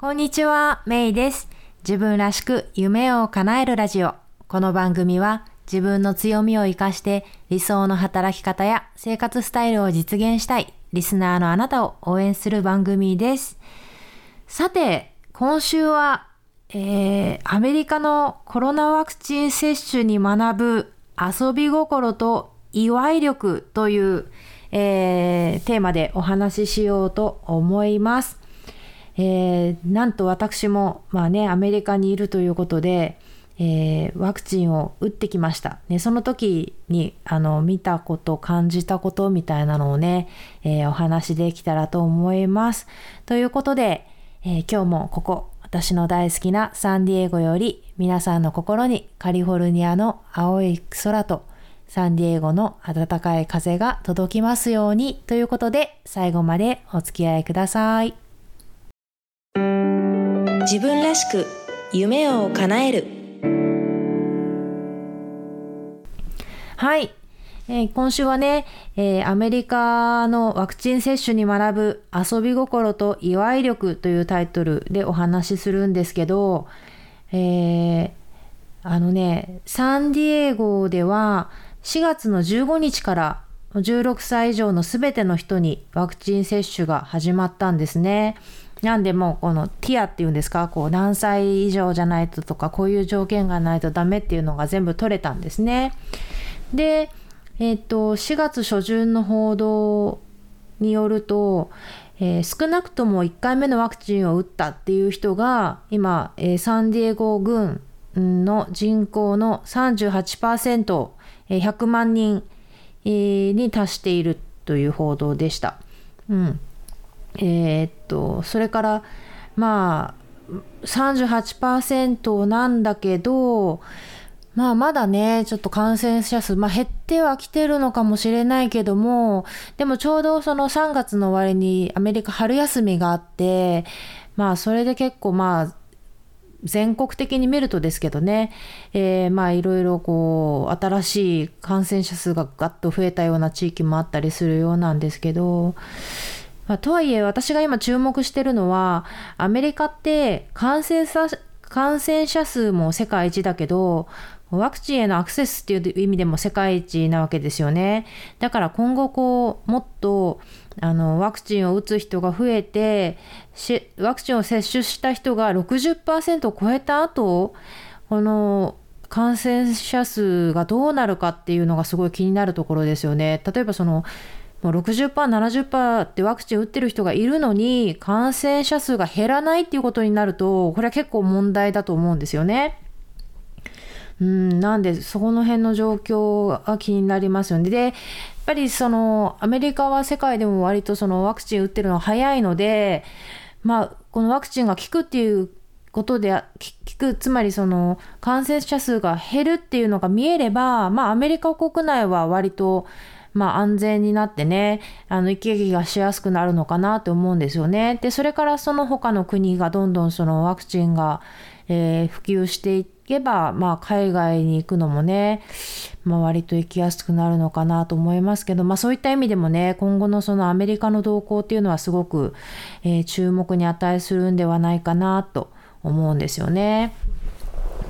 こんにちは、メイです。自分らしく夢を叶えるラジオ。この番組は自分の強みを活かして理想の働き方や生活スタイルを実現したいリスナーのあなたを応援する番組です。さて、今週は、えー、アメリカのコロナワクチン接種に学ぶ遊び心と祝い力という、えー、テーマでお話ししようと思います。えー、なんと私も、まあね、アメリカにいるということで、えー、ワクチンを打ってきました。ね、その時にあの見たこと、感じたことみたいなのをね、えー、お話できたらと思います。ということで、え今日もここ、私の大好きなサンディエゴより皆さんの心にカリフォルニアの青い空とサンディエゴの暖かい風が届きますようにということで最後までお付き合いください。自分らしく夢を叶えるはい、えー、今週はね、えー、アメリカのワクチン接種に学ぶ遊び心と祝い力というタイトルでお話しするんですけど、えー、あのねサンディエゴでは4月の15日から16歳以上のすべての人にワクチン接種が始まったんですね。なんでもこのティアっていうんですかこう何歳以上じゃないととかこういう条件がないとダメっていうのが全部取れたんですね。で、えっ、と4月初旬の報道によると、えー、少なくとも1回目のワクチンを打ったっていう人が今、えー、サンディエゴ郡の人口の 38%100 万人、に達しているという報道でした。うんえー、っとそれからまあ38%なんだけどまあまだねちょっと感染者数、まあ、減ってはきてるのかもしれないけどもでもちょうどその3月の終わりにアメリカ春休みがあってまあそれで結構まあ全国的に見るとですけどね、えー、まあいろいろこう新しい感染者数がガッと増えたような地域もあったりするようなんですけどまあ、とはいえ私が今注目してるのはアメリカって感染感染者数も世界一だけどワクチンへのアクセスっていう意味でも世界一なわけですよね。だから今後こうもっとあのワクチンを打つ人が増えてワクチンを接種した人が60%を超えた後この感染者数がどうなるかっていうのがすごい気になるところですよね。例えばそのもう60%、70%ってワクチン打ってる人がいるのに、感染者数が減らないっていうことになると、これは結構問題だと思うんですよね。うん、なんで、そこの辺の状況が気になりますよね。で、やっぱりその、アメリカは世界でも割とそのワクチン打ってるの早いので、まあ、このワクチンが効くっていうことで、効く、つまりその、感染者数が減るっていうのが見えれば、まあ、アメリカ国内は割と、まあ、安全になってね、あの、行き来がしやすくなるのかなと思うんですよね。で、それからその他の国がどんどんそのワクチンが、えー、普及していけば、まあ、海外に行くのもね、まあ、割と行きやすくなるのかなと思いますけど、まあ、そういった意味でもね、今後のそのアメリカの動向っていうのはすごく、えー、注目に値するんではないかなと思うんですよね。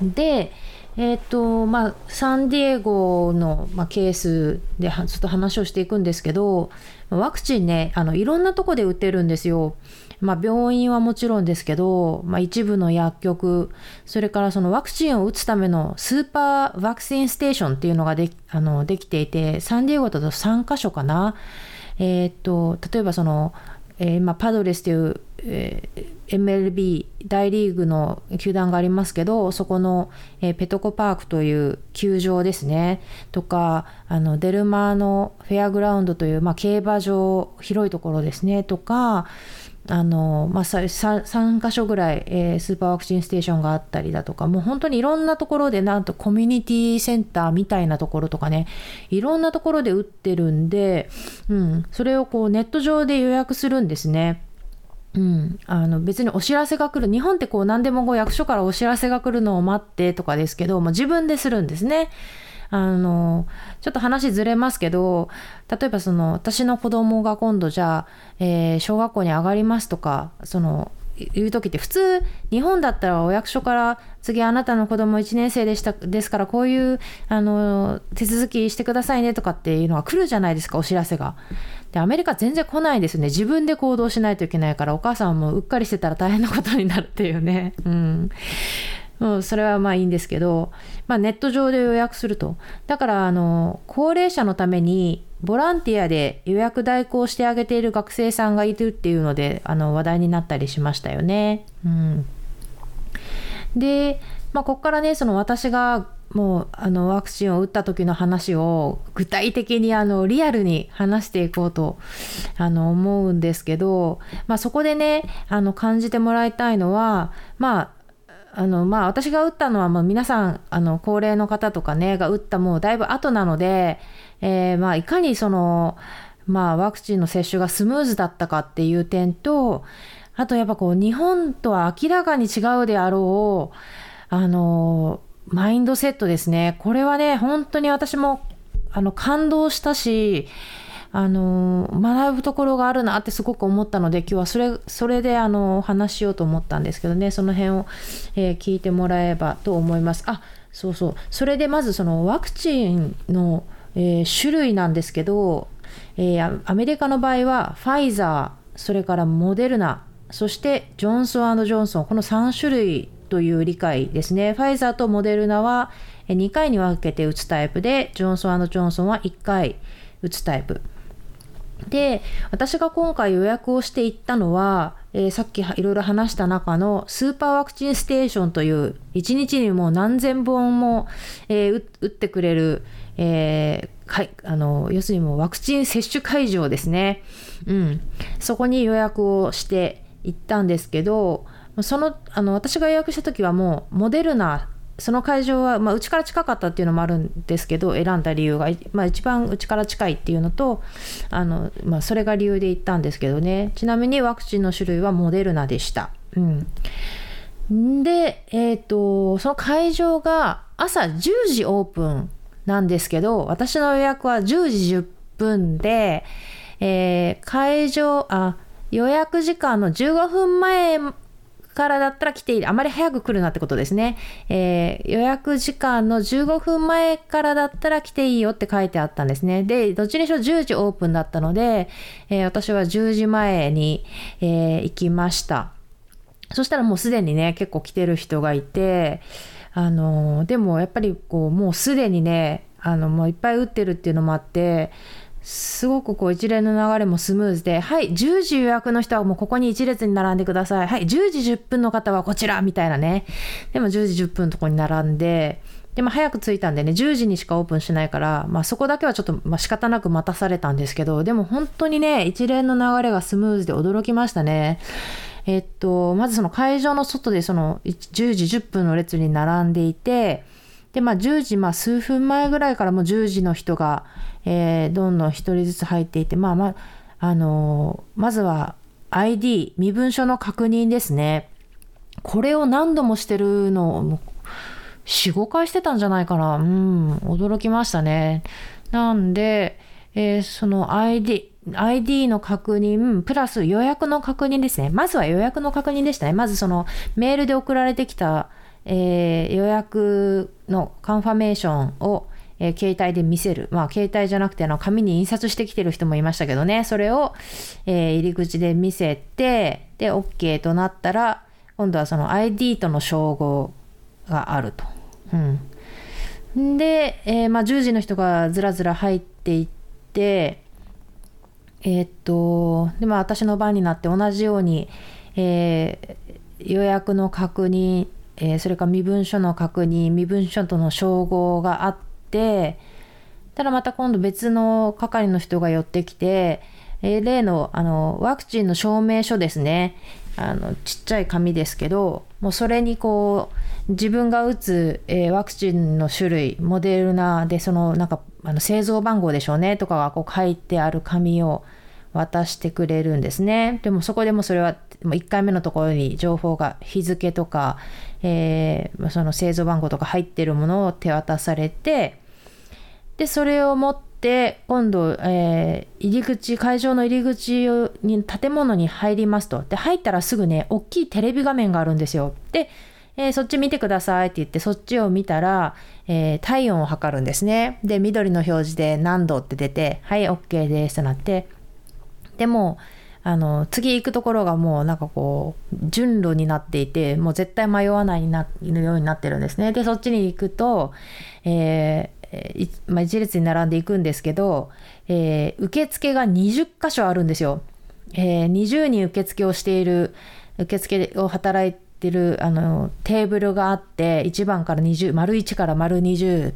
で、えーとまあ、サンディエゴの、まあ、ケースでちょっと話をしていくんですけどワクチンねあのいろんなとこで打てるんですよ。まあ、病院はもちろんですけど、まあ、一部の薬局それからそのワクチンを打つためのスーパーワクチンステーションっていうのがであのできていてサンディエゴだと3カ所かな。えーと例えばそのえー、まあ、パドレスという、えー、MLB 大リーグの球団がありますけどそこの、えー、ペトコパークという球場ですね。とかあのデルマーのフェアグラウンドという、まあ、競馬場広いところですね。とかあの、まあ、3, 3箇所ぐらい、えー、スーパーワクチンステーションがあったりだとかもう本当にいろんなところでなんとコミュニティセンターみたいなところとかねいろんなところで打ってるんで、うん、それをこうネット上で予約するんですね。うん、あの別にお知らせが来る日本ってこう何でもこう役所からお知らせが来るのを待ってとかですけども自分でするんですね。あのちょっと話ずれますけど例えばその私の子供が今度じゃあ、えー、小学校に上がりますとかそのいう時って普通日本だったらお役所から次あなたの子供1年生でしたですからこういうあの手続きしてくださいねとかっていうのが来るじゃないですかお知らせが。でアメリカ全然来ないですね自分で行動しないといけないからお母さんもうっかりしてたら大変なことになるっていうね。うんうん、それはまあいいんですけど、まあ、ネット上で予約すると。だからあの高齢者のためにボランティアで予約代行してあげている学生さんがいるっていうのであの話題になったりしましたよね。うん、で、まあ、ここからねその私がもうあのワクチンを打った時の話を具体的にあのリアルに話していこうとあの思うんですけど、まあ、そこでねあの感じてもらいたいのはまああのまあ私が打ったのはもう皆さんあの高齢の方とかねが打ったもうだいぶ後なので、えー、まあいかにそのまあワクチンの接種がスムーズだったかっていう点とあとやっぱこう日本とは明らかに違うであろうあのマインドセットですね。これはね本当に私もあの感動したしあの学ぶところがあるなってすごく思ったので今日はそれそれであの話しようと思ったんですけどねその辺を、えー、聞いてもらえばと思います。あそうそうそれでまずそのワクチンの、えー、種類なんですけど、えー、アメリカの場合はファイザーそれからモデルナそしてジョンソンジョンソンこの3種類という理解ですね。ファイザーとモデルナは2回に分けて打つタイプで、ジョンソンジョンソンは1回打つタイプ。で私が今回予約をしていったのは、えー、さっきいろいろ話した中のスーパーワクチンステーションという1日にもう何千本も、えー、打ってくれる、えー、かあの要するにもうワクチン接種会場ですね、うん、そこに予約をして行ったんですけどそのあの私が予約した時はもうモデルナその会場は、まあ、うちから近かったっていうのもあるんですけど選んだ理由が、まあ、一番うちから近いっていうのとあの、まあ、それが理由で行ったんですけどねちなみにワクチンの種類はモデルナでした。うん、で、えーと、その会場が朝10時オープンなんですけど私の予約は10時10分で、えー、会場あ予約時間の15分前からだったら来ていい。あまり早く来るなってことですね。えー、予約時間の15分前からだったら来ていいよって書いてあったんですね。で、どっちにしろ10時オープンだったので、えー、私は10時前に、えー、行きました。そしたらもうすでにね、結構来てる人がいて、あのでもやっぱりこう、もうすでにね、あの、もういっぱい打ってるっていうのもあって、すごくこう一連の流れもスムーズで、はい、10時予約の人はもうここに一列に並んでください。はい、10時10分の方はこちらみたいなね。でも10時10分のとこに並んで、でも早く着いたんでね、10時にしかオープンしないから、まあそこだけはちょっと、まあ、仕方なく待たされたんですけど、でも本当にね、一連の流れがスムーズで驚きましたね。えっと、まずその会場の外でその10時10分の列に並んでいて、で、まあ10時、まあ数分前ぐらいからもう10時の人が、えー、どんどん1人ずつ入っていて、まあまあ、のー、まずは ID、身分証の確認ですね。これを何度もしてるのを、4、5回してたんじゃないかな。うん、驚きましたね。なんで、えー、その ID、ID の確認、プラス予約の確認ですね。まずは予約の確認でしたね。まずそのメールで送られてきた、えー、予約のカンファメーションをえー、携帯で見せる。まあ、携帯じゃなくて、の、紙に印刷してきてる人もいましたけどね、それを、えー、入り口で見せて、で、OK となったら、今度はその ID との照合があると。うん。で、えー、まあ、10時の人がずらずら入っていって、えー、っと、で、まあ、私の番になって同じように、えー、予約の確認、えー、それから身分証の確認、身分証との照合があって、ただまた今度別の係の人が寄ってきて、えー、例のあのワクチンの証明書ですね。あのちっちゃい紙ですけど、もうそれにこう自分が打つ、えー、ワクチンの種類、モデルナでそのなんかあの製造番号でしょうねとかがこう書いてある紙を渡してくれるんですね。でもそこでもそれはも1回目のところに情報が日付とか、えー、その製造番号とか入ってるものを手渡されてでそれを持っで今度、えー、入り口会場の入り口に建物に入りますと。で入ったらすぐね大きいテレビ画面があるんですよ。で、えー、そっち見てくださいって言ってそっちを見たら、えー、体温を測るんですね。で緑の表示で何度って出てはい OK ですってなって。でもあの次行くところがもうなんかこう順路になっていてもう絶対迷わないなようになってるんですね。でそっちに行くと、えーまあ、一列に並んでいくんですけど、えー、受付が20箇所あるんですよ、えー、20人受付をしている受付を働いてるあのテーブルがあって1番から20丸1から丸20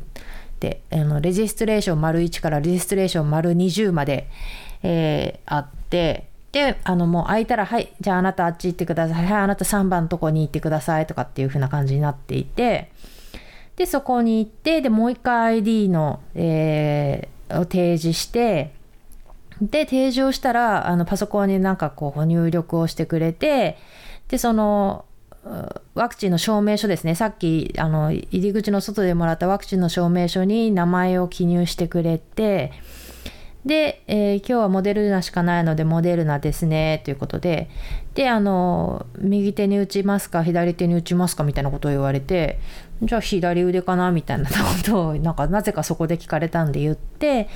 であのレジストレーション丸1からレジストレーション丸20まで、えー、あってで、あの、もう空いたら、はい、じゃああなたあっち行ってください。はい、あなた3番のとこに行ってくださいとかっていう風な感じになっていて、で、そこに行って、で、もう一回 ID の、えー、を提示して、で、提示をしたら、あの、パソコンになんかこう、入力をしてくれて、で、その、ワクチンの証明書ですね。さっき、あの、入り口の外でもらったワクチンの証明書に名前を記入してくれて、で、えー、今日はモデルナしかないのでモデルナですねということで。であの右手に打ちますか左手に打ちますかみたいなことを言われてじゃあ左腕かなみたいなことをなんかなぜかそこで聞かれたんで言って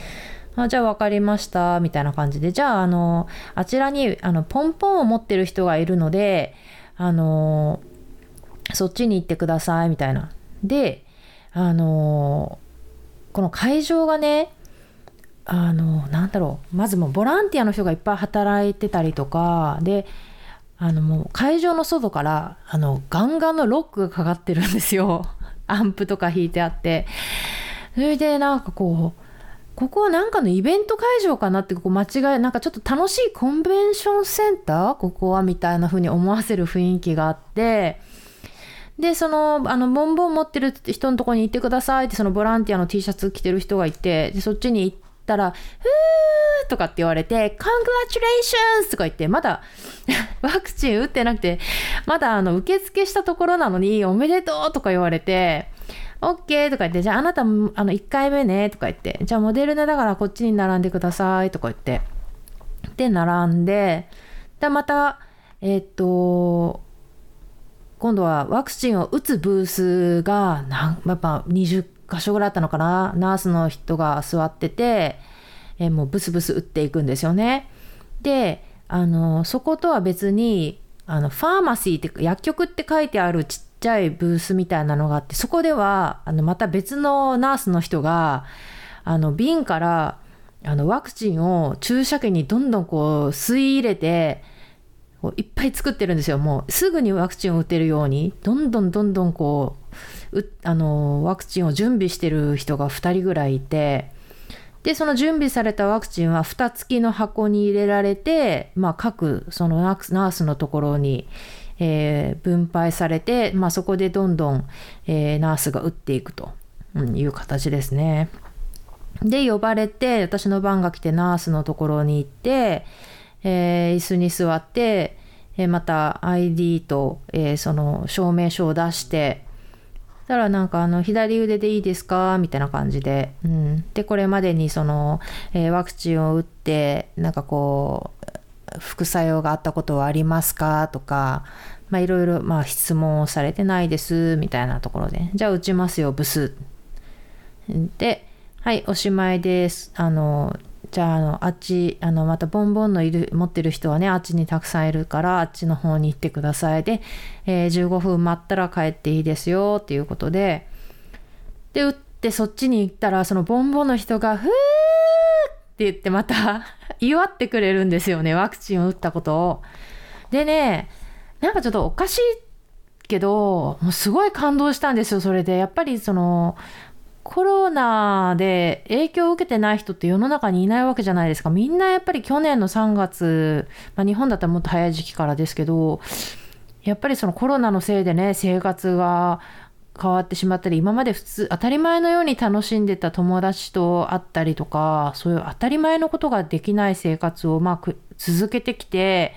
あじゃあ分かりましたみたいな感じで。じゃああのあちらにあのポンポンを持ってる人がいるのであのそっちに行ってくださいみたいな。であのこの会場がねあのなんだろう。まずもうボランティアの人がいっぱい働いてたりとかであのもう会場の外からあのガンガンのロックがかかってるんですよ。アンプとか弾いてあって。それでなんかこうここはなんかのイベント会場かなってこう間違いなんかちょっと楽しいコンベンションセンター？ここはみたいな風に思わせる雰囲気があって。で、その、あの、ボンボン持ってる人のとこに行ってくださいって、そのボランティアの T シャツ着てる人がいて、でそっちに行ってったら、ふーとかって言われて、Congratulations! とか言って、まだ ワクチン打ってなくて、まだあの、受付したところなのに、おめでとうとか言われて、OK とか言って、じゃああなた、あの、1回目ね、とか言って、じゃあモデルナだからこっちに並んでください、とか言って。で、並んで、で、また、えー、っと、今度はワクチンを打つブースが、なんやっぱ20箇所ぐらいあったのかな？ナースの人が座ってて、え、もうブスブス打っていくんですよね。であのそことは別にあのファーマシーって薬局って書いてあるちっちゃいブースみたいなのがあってそこではあのまた別のナースの人があの瓶からあのワクチンを注射器にどんどんこう吸い入れてこういっぱい作ってるんですよもうすぐにワクチンを打てるようにどんどんどんどんこうあのワクチンを準備してる人が2人ぐらいいてでその準備されたワクチンは蓋付きの箱に入れられて、まあ、各そのナースのところに、えー、分配されて、まあ、そこでどんどん、えー、ナースが打っていくという形ですね。で呼ばれて私の番が来てナースのところに行って、えー、椅子に座って、えまた ID と、えその証明書を出してたらなんかあの左腕でいいですか？みたいな感じで、うん、でこれまでにその、えー、ワクチンを打ってなんかこう副作用があったことはありますか？とかまあいろいろまあ質問をされてないですみたいなところで。じゃあ打ちますよブス。ではいおしまいです。あのじゃああのあっちあのまたボンボンのいる持ってる人はねあっちにたくさんいるからあっちの方に行ってくださいで、えー、15分待ったら帰っていいですよっていうことでで打ってそっちに行ったらそのボンボンの人が「ふー!」って言ってまた 祝ってくれるんですよねワクチンを打ったことを。でねなんかちょっとおかしいけどもうすごい感動したんですよそれでやっぱりそのコロナで影響を受けてない人って世の中にいないわけじゃないですか。みんなやっぱり去年の3月、まあ、日本だったらもっと早い時期からですけど、やっぱりそのコロナのせいでね、生活が変わってしまったり、今まで普通、当たり前のように楽しんでた友達と会ったりとか、そういう当たり前のことができない生活をまあ続けてきて、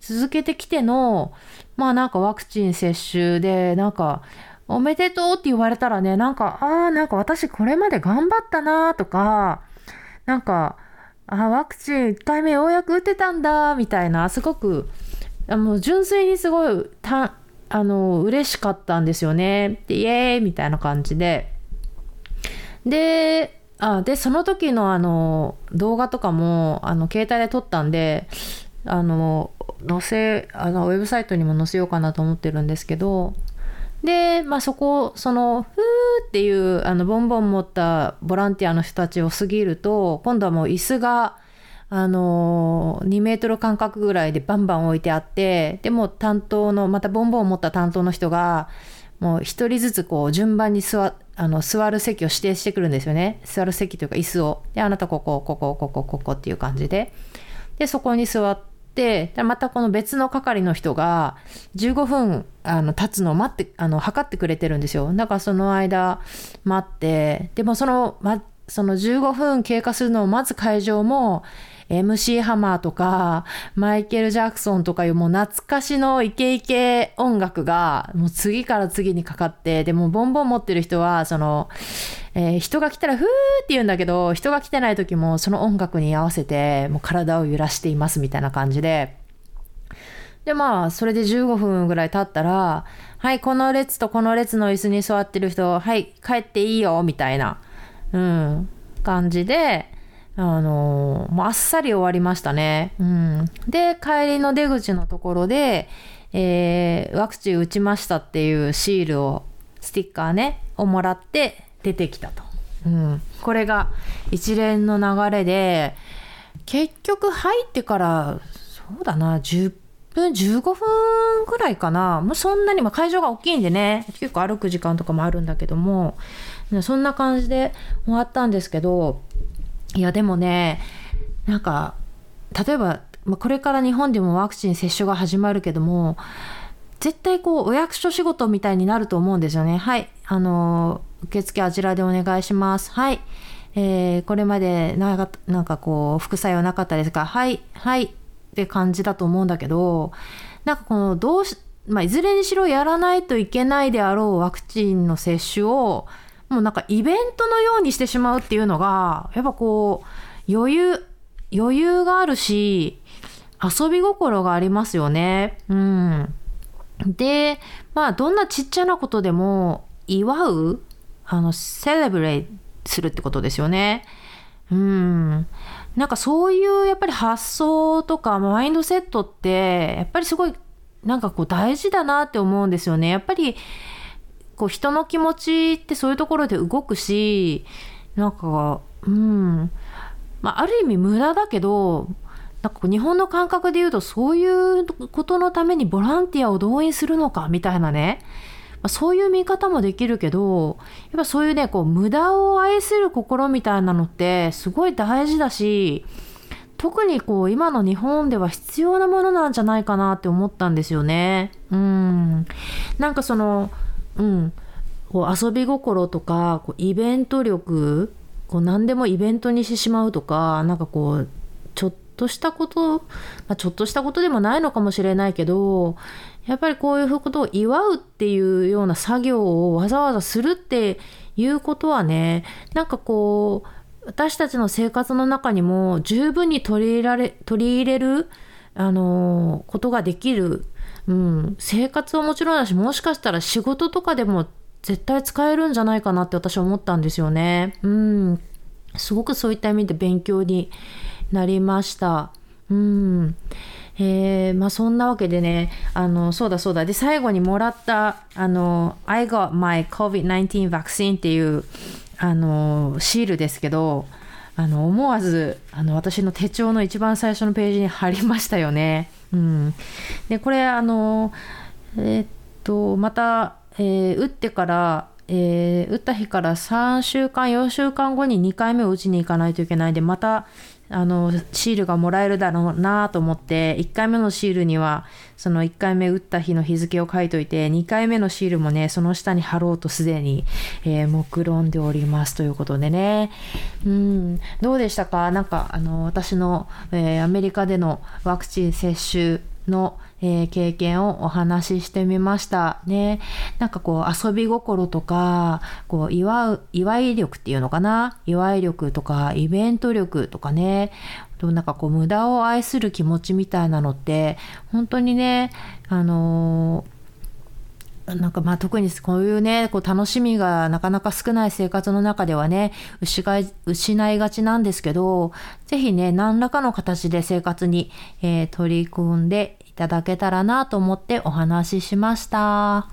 続けてきての、まあなんかワクチン接種で、なんか、おめでとうって言われたらね、なんか、ああ、なんか私これまで頑張ったなとか、なんかあワクチン1回目ようやく打てたんだみたいなすごくあの純粋にすごいたあの嬉しかったんですよね。でイエーイみたいな感じで。であでその時のあの動画とかもあの携帯で撮ったんであの載せあのウェブサイトにも載せようかなと思ってるんですけどで、まあ、そこその「ふー」っていうあのボンボン持ったボランティアの人たちを過ぎると今度はもう椅子があの2メートル間隔ぐらいでバンバン置いてあってでも担当のまたボンボンを持った担当の人がもう1人ずつこう順番に座あの座る席を指定してくるんですよね。座る席というか椅子を。であなたここここここここっていう感じで。でそこに座ってでまたこの別の係の人が15分あの経つのを待ってあの測ってくれてるんですよ。だからその間待ってでもその,、ま、その15分経過するのを待つ会場も MC ハマーとかマイケル・ジャクソンとかいうもう懐かしのイケイケ音楽がもう次から次にかかってでもボンボン持ってる人はそのえー、人が来たらふーって言うんだけど、人が来てない時もその音楽に合わせて、もう体を揺らしていますみたいな感じで。で、まあ、それで15分ぐらい経ったら、はい、この列とこの列の椅子に座ってる人、はい、帰っていいよ、みたいな、うん、感じで、あのー、もうあっさり終わりましたね。うん。で、帰りの出口のところで、えー、ワクチン打ちましたっていうシールを、スティッカーね、をもらって、出てきたと。うん、これが一連の流れで結局入ってからそうだな10分15分ぐらいかなもうそんなに、まあ、会場が大きいんでね結構歩く時間とかもあるんだけどもそんな感じで終わったんですけどいやでもねなんか例えばまこれから日本でもワクチン接種が始まるけども絶対こうお役所仕事みたいになると思うんですよね。はい、あの受付あちらでお願いします。はい。えー、これまでなかなんかこう副作用なかったですかはいはいって感じだと思うんだけどなんかこのどうし、まあ、いずれにしろやらないといけないであろうワクチンの接種をもうなんかイベントのようにしてしまうっていうのがやっぱこう余裕余裕があるし遊び心がありますよね。うん。で、まあどんなちっちゃなことでも祝うあの、セレブレイするってことですよね。うん。なんかそういうやっぱり発想とかマインドセットってやっぱりすごいなんかこう大事だなって思うんですよね。やっぱりこう人の気持ちってそういうところで動くし、なんか、うん。まあある意味無駄だけど、なんか日本の感覚で言うとそういうことのためにボランティアを動員するのかみたいなね。まあ、そういう見方もできるけどやっぱそういうねこう無駄を愛する心みたいなのってすごい大事だし特にこう今の日本では必要なものなんじゃないかなって思ったんですよね。うん。なんかその、うん。こう遊び心とかこうイベント力こう何でもイベントにしてしまうとかなんかこうちょっとしたこと、まあ、ちょっとしたことでもないのかもしれないけどやっぱりこういうことを祝うっていうような作業をわざわざするっていうことはねなんかこう私たちの生活の中にも十分に取り入れられ取り入れるあのことができる、うん、生活はもちろんだしもしかしたら仕事とかでも絶対使えるんじゃないかなって私は思ったんですよね。うん、すごくそういった意味で勉強になりました。うんえー、まあそんなわけでね、あの、そうだそうだ。で、最後にもらった、あの、I got my COVID-19 vaccine っていう、あの、シールですけど、あの、思わず、あの、私の手帳の一番最初のページに貼りましたよね。うん。で、これ、あの、えー、っと、また、えー、打ってから、えー、打った日から3週間、4週間後に2回目を打ちに行かないといけないで、またあのシールがもらえるだろうなと思って1回目のシールにはその1回目打った日の日付を書いといて2回目のシールもねその下に貼ろうとすでに、えー、目論んでおりますということでね。うん。どうでしたか？なんかあの私の、えー、アメリカでのワクチン接種の、えー、経験をお話ししてみましたね。なんかこう遊び心とか、こう祝う、祝い力っていうのかな？祝い力とかイベント力とかね。なんかこう無駄を愛する気持ちみたいなのって本当にね、あのーなんかまあ特にこういうね、こう楽しみがなかなか少ない生活の中ではね、失い失いがちなんですけど、ぜひね、何らかの形で生活に、えー、取り組んでいただけたらなと思ってお話ししました。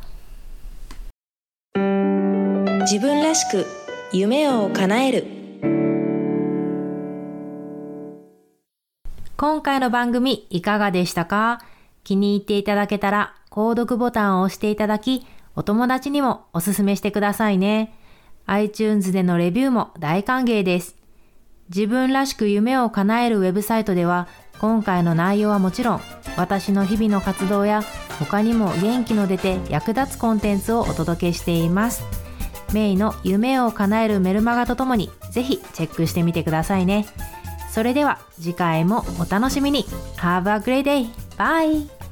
自分らしく夢を叶える。今回の番組いかがでしたか？気に入っていただけたら購読ボタンを押していただき、お友達にもおすすめしてくださいね。iTunes でのレビューも大歓迎です。自分らしく夢を叶えるウェブサイトでは、今回の内容はもちろん、私の日々の活動や、他にも元気の出て役立つコンテンツをお届けしています。メイの夢を叶えるメルマガとともに、ぜひチェックしてみてくださいね。それでは次回もお楽しみに。Have a great day! Bye!